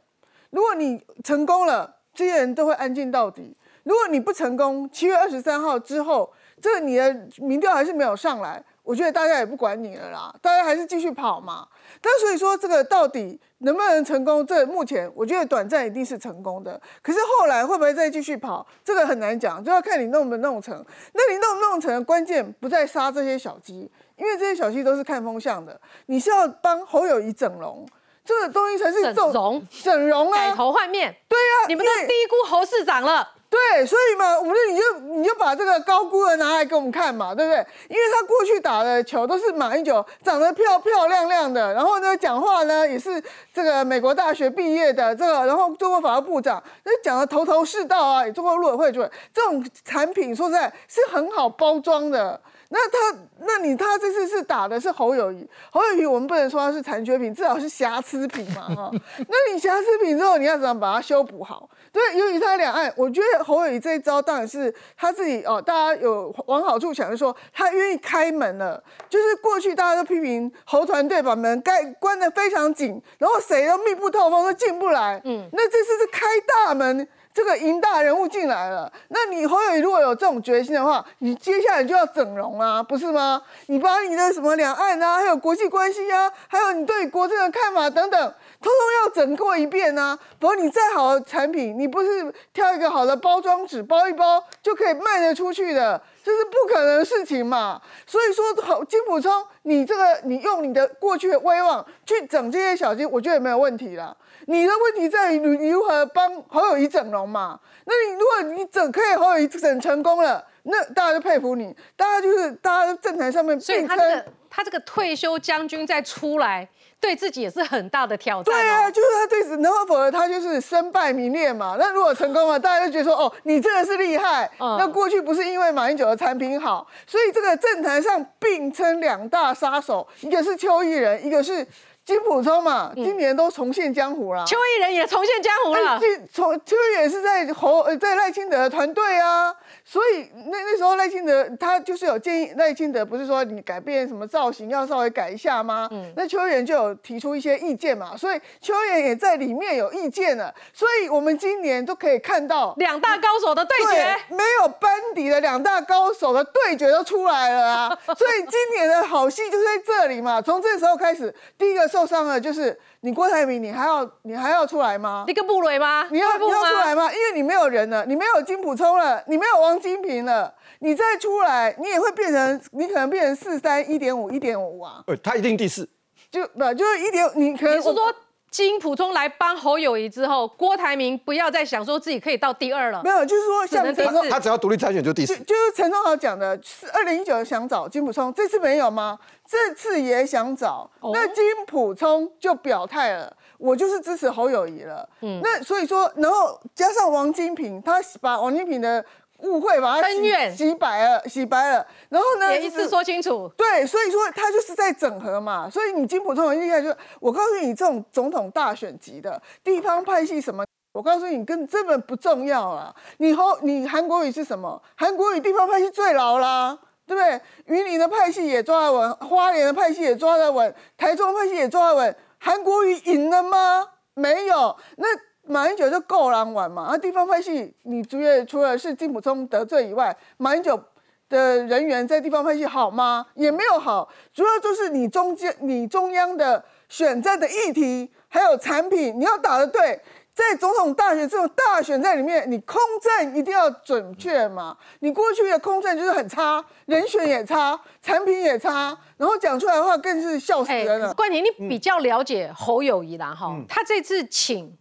如果你成功了，这些人都会安静到底；如果你不成功，七月二十三号之后，这个你的民调还是没有上来，我觉得大家也不管你了啦，大家还是继续跑嘛。但所以说，这个到底能不能成功？这目前我觉得短暂一定是成功的，可是后来会不会再继续跑，这个很难讲，就要看你弄不弄成。那你弄不弄成，关键不在杀这些小鸡，因为这些小鸡都是看风向的。你是要帮侯友谊整容，这个东西才是整容，整容啊，改头换面。对呀、你们都低估侯市长了。对，所以嘛，我们就你就你就把这个高估的拿来给我们看嘛，对不对？因为他过去打的球都是马英九长得漂漂亮亮的，然后呢讲话呢也是这个美国大学毕业的，这个然后做过法务部长，那讲的头头是道啊，也做过陆委会主任，这种产品说实在是很好包装的。那他，那你他这次是打的是侯友谊，侯友谊我们不能说他是残缺品，至少是瑕疵品嘛 <laughs> 哈。那你瑕疵品之后，你要怎么把它修补好？对，由于他两岸，我觉得侯友谊这一招当然是他自己哦，大家有往好处想，就说他愿意开门了。就是过去大家都批评侯团队把门盖关得非常紧，然后谁都密不透风，都进不来。嗯，那这次是开大门。这个赢大人物进来了，那你侯友如果有这种决心的话，你接下来就要整容啊，不是吗？你把你的什么两岸啊，还有国际关系啊，还有你对国政的看法等等，通通要整过一遍啊。否则你再好的产品，你不是挑一个好的包装纸包一包就可以卖得出去的，这是不可能的事情嘛。所以说，金普聪，你这个你用你的过去的威望去整这些小金，我觉得没有问题啦。你的问题在于你如何帮侯友谊整容嘛？那你如果你整可以侯友谊整成功了，那大家就佩服你，大家就是大家在政坛上面所以他这个他这个退休将军再出来，对自己也是很大的挑战。对啊，就是他对，然后否则他就是身败名裂嘛。那如果成功了，大家就觉得说哦，你真的是厉害。那过去不是因为马英九的产品好，所以这个政坛上并称两大杀手，一个是邱毅人，一个是。金普聪嘛，今年都重现江湖了。邱毅人也重现江湖了。从邱毅也是在侯呃在赖清德的团队啊。所以那那时候赖清德他就是有建议赖清德不是说你改变什么造型要稍微改一下吗？嗯，那邱元就有提出一些意见嘛，所以邱元也在里面有意见了。所以我们今年都可以看到两大高手的对决，没有班底的两大高手的对决都出来了啊！<laughs> 所以今年的好戏就在这里嘛。从这时候开始，第一个受伤了就是。你郭台铭，你还要你还要出来吗？你个布雷吗？你要你要出来吗？因为你没有人了，你没有金普充了，你没有王金平了，你再出来，你也会变成，你可能变成四三一点五一点五啊。呃，他一定第四，就不就是一点，你可能是说金普聪来帮侯友谊之后，郭台铭不要再想说自己可以到第二了。没有，就是说像陈他只要独立参选就第四。就是陈忠豪讲的，是二零一九想找金普聪，这次没有吗？这次也想找，那金普聪就表态了。我就是支持侯友谊了，嗯，那所以说，然后加上王金平，他把王金平的误会把他洗洗白了，洗白了，然后呢，也一次说清楚，对，所以说他就是在整合嘛，所以你金普通很厉害，就是我告诉你，这种总统大选级的地方派系什么，我告诉你，根根本不重要啊，你后你韩国语是什么？韩国语地方派系最牢啦，对不对？云林的派系也抓得稳，花莲的派系也抓得稳，台中派系也抓得稳。韩国瑜赢了吗？没有，那马英九就够狼玩嘛。啊，地方派系，你主要除了是金普聪得罪以外，马英九的人员在地方派系好吗？也没有好，主要就是你中间你中央的选战的议题，还有产品，你要打的对。在总统大选这种大选在里面，你空战一定要准确嘛？你过去的空战就是很差，人选也差，产品也差，然后讲出来的话更是笑死人了。冠廷，你比较了解侯友谊啦，哈，他这次请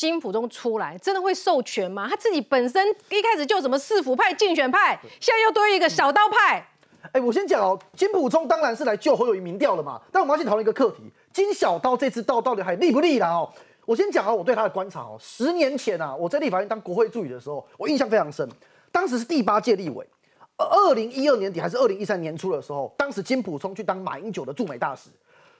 金普中出来，真的会授权吗？他自己本身一开始就什么四府派竞选派，现在又多一个小刀派。哎，我先讲哦，金普中当然是来救侯友谊民调了嘛。但我们要去讨论一个课题：金小刀这次到到底还立不立啦？哦。我先讲啊，我对他的观察哦。十年前啊，我在立法院当国会助理的时候，我印象非常深。当时是第八届立委，二零一二年底还是二零一三年初的时候，当时金普聪去当马英九的驻美大使。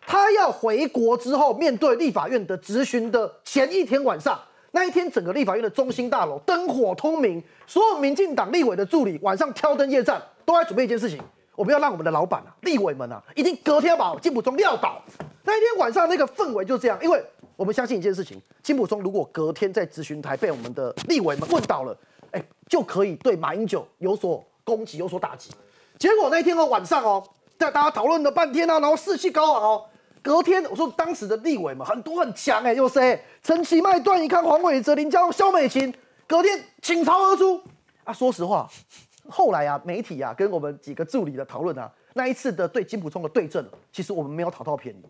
他要回国之后，面对立法院的质询的前一天晚上，那一天整个立法院的中心大楼灯火通明，所有民进党立委的助理晚上挑灯夜战，都在准备一件事情：我们要让我们的老板啊，立委们啊，一定隔天要把金普聪撂倒。那一天晚上那个氛围就这样，因为。我们相信一件事情：金普松如果隔天在咨询台被我们的立委们问到了，哎，就可以对马英九有所攻击、有所打击。结果那一天哦晚上哦，在大家讨论了半天啊，然后士气高昂哦。隔天我说当时的立委嘛很多很强哎，有谁？陈其迈、段宜康、黄伟哲、林佳龙、萧美琴，隔天倾巢而出啊。说实话，后来啊，媒体啊跟我们几个助理的讨论啊，那一次的对金普聪的对阵，其实我们没有讨到便宜。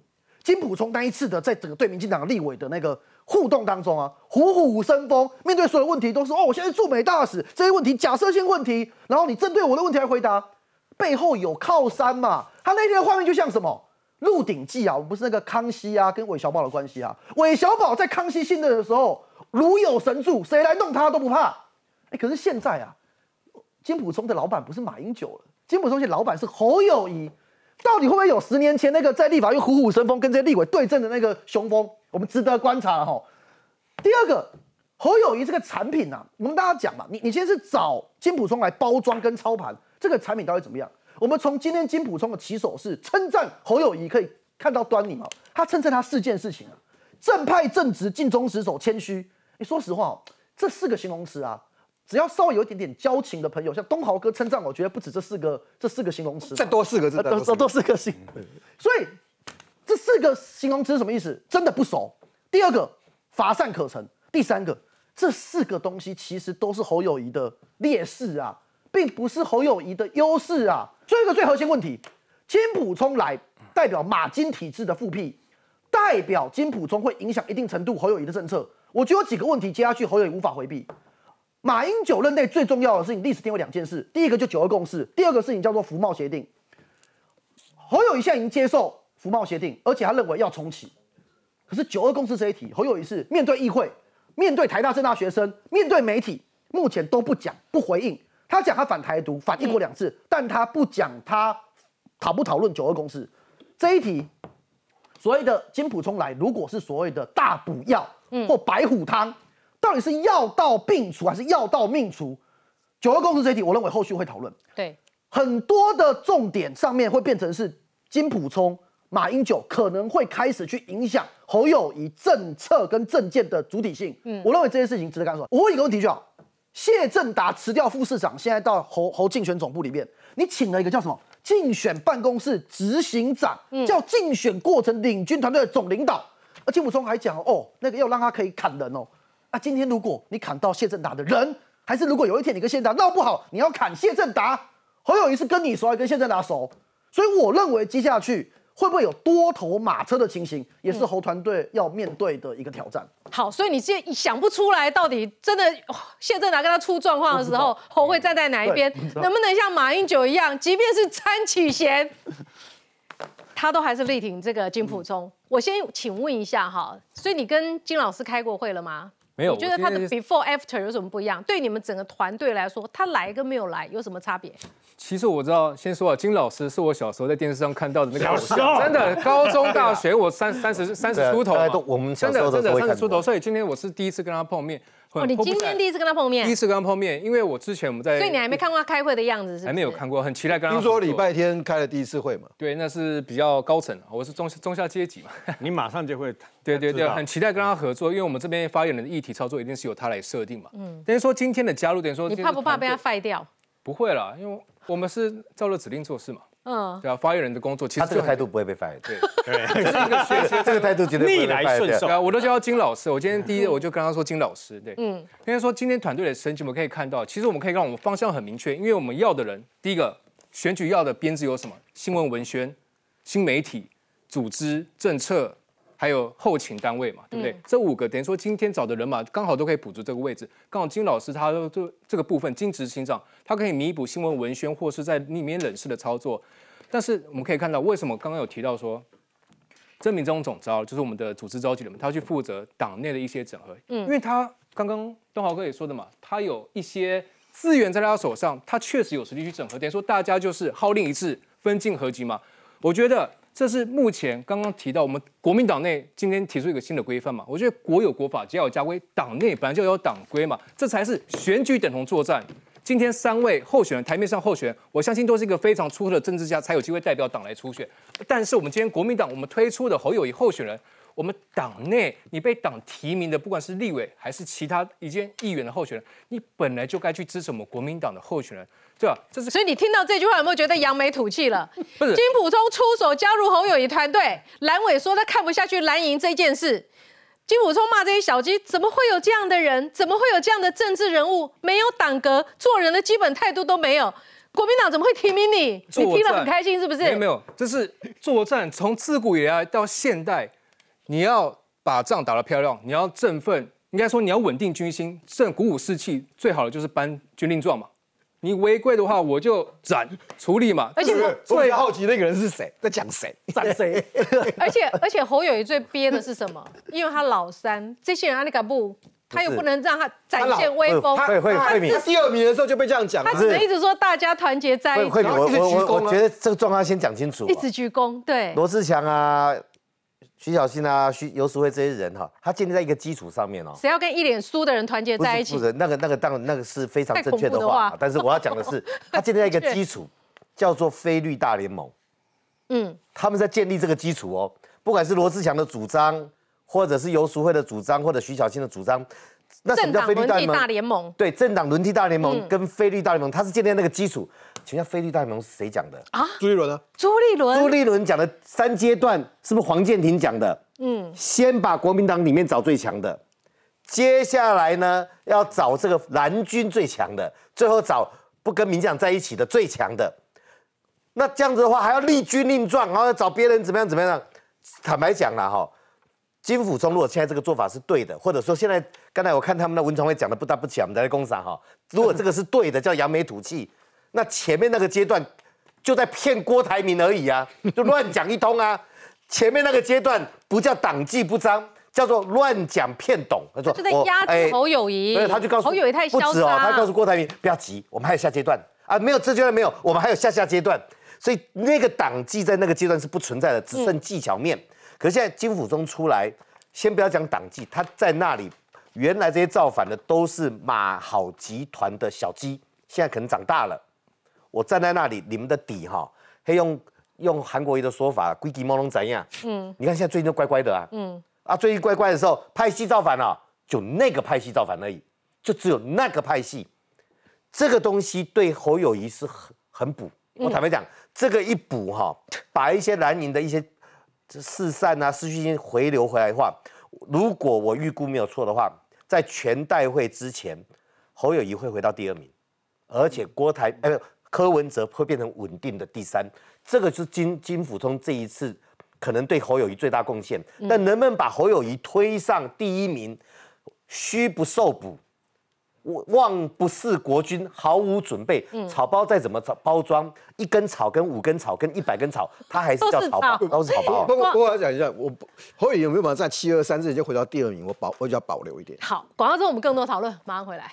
金普聪那一次的在整个对民进党立委的那个互动当中啊，虎虎生风，面对所有问题都是哦，我现在驻美大使，这些问题假设性问题，然后你针对我的问题来回答，背后有靠山嘛？他那天的画面就像什么《鹿鼎记》啊，我们不是那个康熙啊跟韦小宝的关系啊，韦小宝在康熙信任的时候如有神助，谁来弄他都不怕。哎，可是现在啊，金普聪的老板不是马英九了。金普聪现在老板是侯友谊，到底会不会有十年前那个在立法院虎虎生风跟这些立委对阵的那个雄风？我们值得观察了哈。第二个，侯友谊这个产品啊，我们大家讲嘛，你你先是找金普聪来包装跟操盘，这个产品到底怎么样？我们从今天金普聪的起手是称赞侯友谊，可以看到端倪嘛。他称赞他四件事情啊，正派正直、尽忠职守、谦虚。你说实话哦，这四个形容词啊，只要稍微有一点点交情的朋友，像东豪哥称赞我，觉得不止这四个这四个形容词，再多四个字，都都都四个形。所以这四个形容词是什么意思？真的不熟。第二个，乏善可陈。第三个，这四个东西其实都是侯友谊的劣势啊，并不是侯友谊的优势啊。最后一个最核心问题，金普聪来代表马金体制的复辟，代表金普聪会影响一定程度侯友谊的政策。我就有几个问题接下去侯友谊无法回避。马英九任内最重要的事情，历史定位两件事，第一个就九二共识，第二个事情叫做服贸协定。侯友谊现在已经接受服贸协定，而且他认为要重启。可是九二共识这一题，侯友谊是面对议会、面对台大政大学生、面对媒体，目前都不讲、不回应。他讲他反台独、反一国两制，但他不讲他讨不讨论九二共识这一题。所谓的金普冲来，如果是所谓的大补药或白虎汤，到底是药到病除还是药到命除？九二共识这一题，我认为后续会讨论。对，很多的重点上面会变成是金普冲、马英九可能会开始去影响侯友谊政策跟政见的主体性。嗯，我认为这件事情值得干说。我问一个问题就好。谢正达辞掉副市长，现在到侯侯竞选总部里面，你请了一个叫什么竞选办公室执行长，叫竞选过程领军团队的总领导。而金普聪还讲哦，那个要让他可以砍人哦。那今天如果你砍到谢正达的人，还是如果有一天你跟谢正达闹不好，你要砍谢正达，侯友谊是跟你熟还是跟谢正达熟？所以我认为接下去。会不会有多头马车的情形，也是侯团队要面对的一个挑战。好，所以你现在想不出来，到底真的谢振达跟他出状况的时候，侯会站在哪一边？能不能像马英九一样，即便是参启贤，他都还是力挺这个金普聪？我先请问一下哈，所以你跟金老师开过会了吗？没有。你觉得他的 before after 有什么不一样？对你们整个团队来说，他来跟没有来有什么差别？其实我知道，先说啊，金老师是我小时候在电视上看到的那个偶像，真的，高中、大学，我三三十三十出头嘛，我们真的真的三十出头，所以今天我是第一次跟他碰面。哦，你今天第一次跟他碰面？第一次跟他碰面，因为我之前我们在，所以你还没看过他开会的样子，是？还没有看过，很期待跟他。听说礼拜天开了第一次会嘛？对，那是比较高层，我是中中下阶级嘛。<laughs> 你马上就会，对对对，很期待跟他合作，因为我们这边发言人的议题操作一定是由他来设定嘛。嗯，等于说今天的加入，等于说你怕不怕被他废掉？不会啦，因为。我们是照着指令做事嘛，嗯，对啊，发言人的工作其实这个态度不会被 fire，对对，是一个这个态度绝对逆来顺受。对啊，我都叫他金老师，我今天第一我就跟他说金老师，对，嗯，因为说今天团队的升级，我们可以看到，其实我们可以让我们方向很明确，因为我们要的人，第一个选举要的编制有什么？新闻文宣、新媒体、组织、政策。还有后勤单位嘛，对不对？这五个等于说今天找的人嘛，刚好都可以补足这个位置。刚好金老师他就这个部分金执行长，他可以弥补新闻文宣或是在里面人事的操作。但是我们可以看到，为什么刚刚有提到说，曾明忠总招就是我们的组织召集人，他去负责党内的一些整合。嗯，因为他刚刚东豪哥也说的嘛，他有一些资源在他手上，他确实有实力去整合。等于说大家就是号令一致，分进合集嘛。我觉得。这是目前刚刚提到，我们国民党内今天提出一个新的规范嘛？我觉得国有国法，家有家规，党内本来就有党规嘛，这才是选举等同作战。今天三位候选人台面上候选人，我相信都是一个非常出色的政治家，才有机会代表党来初选。但是我们今天国民党，我们推出的侯友谊候选人。我们党内，你被党提名的，不管是立委还是其他一些议员的候选人，你本来就该去支持我们国民党的候选人，对吧？这是所以你听到这句话有没有觉得扬眉吐气了？<laughs> 不是，金普聪出手加入侯友谊团队，蓝委说他看不下去蓝营这件事，金普聪骂这些小鸡，怎么会有这样的人？怎么会有这样的政治人物？没有党格，做人的基本态度都没有，国民党怎么会提名你？你听了很开心是不是？没有，没有，这是作战，从自古以来到现代。你要把仗打得漂亮，你要振奋，应该说你要稳定军心，振鼓舞士气，最好的就是颁军令状嘛。你违规的话，我就斩处理嘛。而且我最好奇那个人是谁，在讲谁，斩谁。<laughs> 而且而且侯友谊最憋的是什么？因为他老三，这些人阿里嘎布他又不能让他展现威风，会会会敏他第二名的时候就被这样讲他。只能一直说大家团结在一起会会，敏，我一直鞠我我躬啊我觉得这个状况要先讲清楚哦。一直鞠躬，对，罗志祥啊、徐小新啊、徐游淑慧这些人哈，他建立在一个基础上面哦。谁要跟一脸输的人团结在一起是不？是，那个那个当然那个是非常正确的话，但是我要讲的是，<laughs> 他建立在一个基础，叫做菲律大联盟。嗯，他们在建立这个基础哦，不管是罗志祥的主张，或者是游淑慧的主张，或者徐小新的主张，那什政么叫党轮替非绿大联盟？对，政党轮替大联盟嗯跟菲律大联盟，它是建立在那个基础。请问一下，非绿大联盟是谁讲的啊？朱立伦啊，朱立伦，朱立伦讲的三阶段是不是黄建庭讲的？嗯，先把国民党里面找最强的，接下来呢要找这个蓝军最强的，最后找不跟民进党在一起的最强的。那这样子的话，还要立军令状，然后要找别人怎么样怎么样？坦白讲了哈，金辅中如果现在这个做法是对的，或者说现在刚才我看他们的文传会讲的不大不小，我们在工厂哈，如果这个是对的，叫扬眉吐气，那前面那个阶段就在骗郭台铭而已啊，<laughs> 就乱讲一通啊。前面那个阶段不叫党纪不彰，叫做乱讲骗懂。他说就在我压制哎侯友谊对，他就告诉侯友谊太嚣不止哦，张他告诉郭台铭不要急，我们还有下阶段啊，没有这阶段没有，我们还有下下阶段。所以那个党纪在那个阶段是不存在的，只剩技巧面。可是现在金辅中出来，先不要讲党纪，他在那里原来这些造反的都是马好集团的小鸡，现在可能长大了。我站在那里，你们的底哈，可以用用韩国瑜的说法，龟鸡猫龙怎样？嗯你看现在最近都乖乖的啊，嗯，啊，最近乖乖的时候，派系造反了、就那个派系造反而已，就只有那个派系。这个东西对侯友谊是很很补。我坦白讲，这个一补哈，把一些蓝营的一些四散啊、失去性回流回来的话，如果我预估没有错的话，在全代会之前，侯友谊会回到第二名，而且郭台呃柯文哲会变成稳定的第三，这个是金金辅通这一次可能对侯友谊最大贡献。但能不能把侯友谊推上第一名，虚不受补。望不是国军，毫无准备。草包再怎么包包装，一根草跟五根草跟一百根草，它还是叫草包，都是草包啊。不过不过我要讲一下，我侯友宜有没有办法在七二三之前就回到第二名？我保我就要保留一点。好，广告之后我们更多讨论，马上回来。